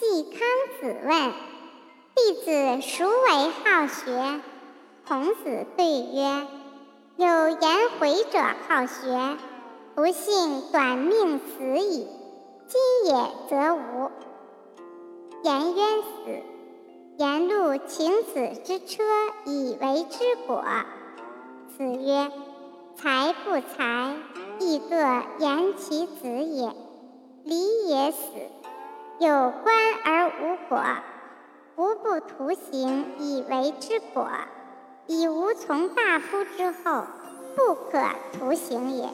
季康子问：“弟子孰为好学？”孔子对曰：“有颜回者好学，不幸短命死矣。今也则无。”颜渊死，颜路请子之车以为之果。子曰：“才不才，亦各言其子也。礼也死，有官而无果，无不徒行以为之果。”以无从大夫之后，不可徒行也。